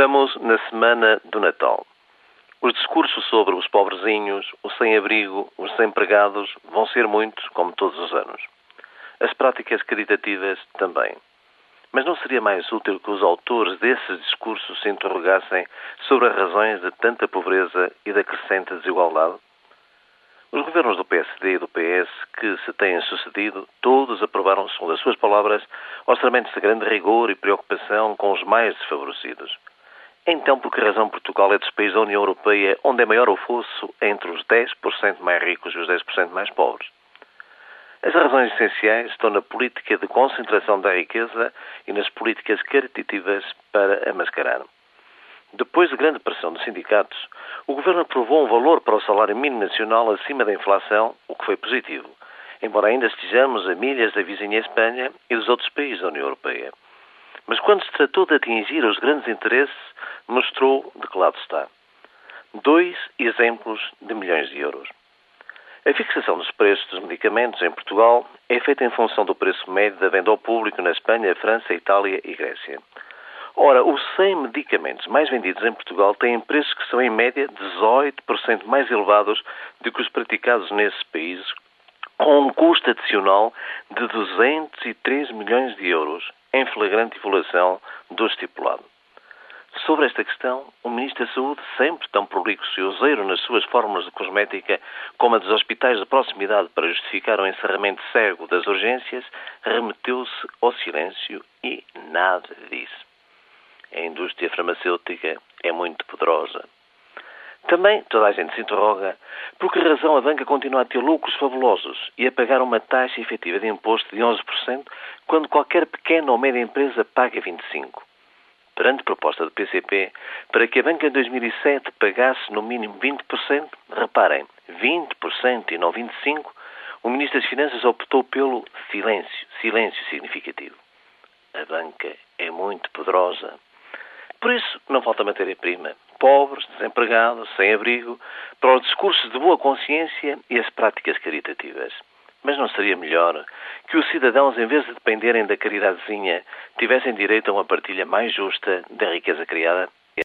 Estamos na semana do Natal. Os discursos sobre os pobrezinhos, os sem-abrigo, os desempregados vão ser muitos, como todos os anos. As práticas caritativas também. Mas não seria mais útil que os autores desses discursos se interrogassem sobre as razões de tanta pobreza e da crescente desigualdade? Os governos do PSD e do PS que se têm sucedido, todos aprovaram, segundo as suas palavras, orçamentos de grande rigor e preocupação com os mais desfavorecidos. Então, por que razão Portugal é dos países da União Europeia onde é maior o fosso entre os 10% mais ricos e os 10% mais pobres? As razões essenciais estão na política de concentração da riqueza e nas políticas caritativas para a mascarar. Depois de grande pressão dos sindicatos, o Governo aprovou um valor para o salário mínimo nacional acima da inflação, o que foi positivo, embora ainda estejamos a milhas da vizinha Espanha e dos outros países da União Europeia. Mas quando se tratou de atingir os grandes interesses, mostrou de que lado está. Dois exemplos de milhões de euros. A fixação dos preços dos medicamentos em Portugal é feita em função do preço médio da venda ao público na Espanha, França, Itália e Grécia. Ora, os 100 medicamentos mais vendidos em Portugal têm preços que são, em média, 18% mais elevados do que os praticados nesses países, com um custo adicional de 203 milhões de euros, em flagrante violação do estipulado. Sobre esta questão, o Ministro da Saúde, sempre tão prolixo e useiro nas suas fórmulas de cosmética como a dos hospitais de proximidade para justificar o encerramento cego das urgências, remeteu-se ao silêncio e nada disse. A indústria farmacêutica é muito poderosa. Também toda a gente se interroga por que razão a banca continua a ter lucros fabulosos e a pagar uma taxa efetiva de imposto de 11%, quando qualquer pequena ou média empresa paga 25%. Perante proposta do PCP para que a banca em 2007 pagasse no mínimo 20%, reparem, 20% e não 25%, o Ministro das Finanças optou pelo silêncio, silêncio significativo. A banca é muito poderosa. Por isso, não falta matéria-prima. Pobres, desempregados, sem abrigo, para os discursos de boa consciência e as práticas caritativas. Mas não seria melhor que os cidadãos, em vez de dependerem da caridadezinha, tivessem direito a uma partilha mais justa da riqueza criada?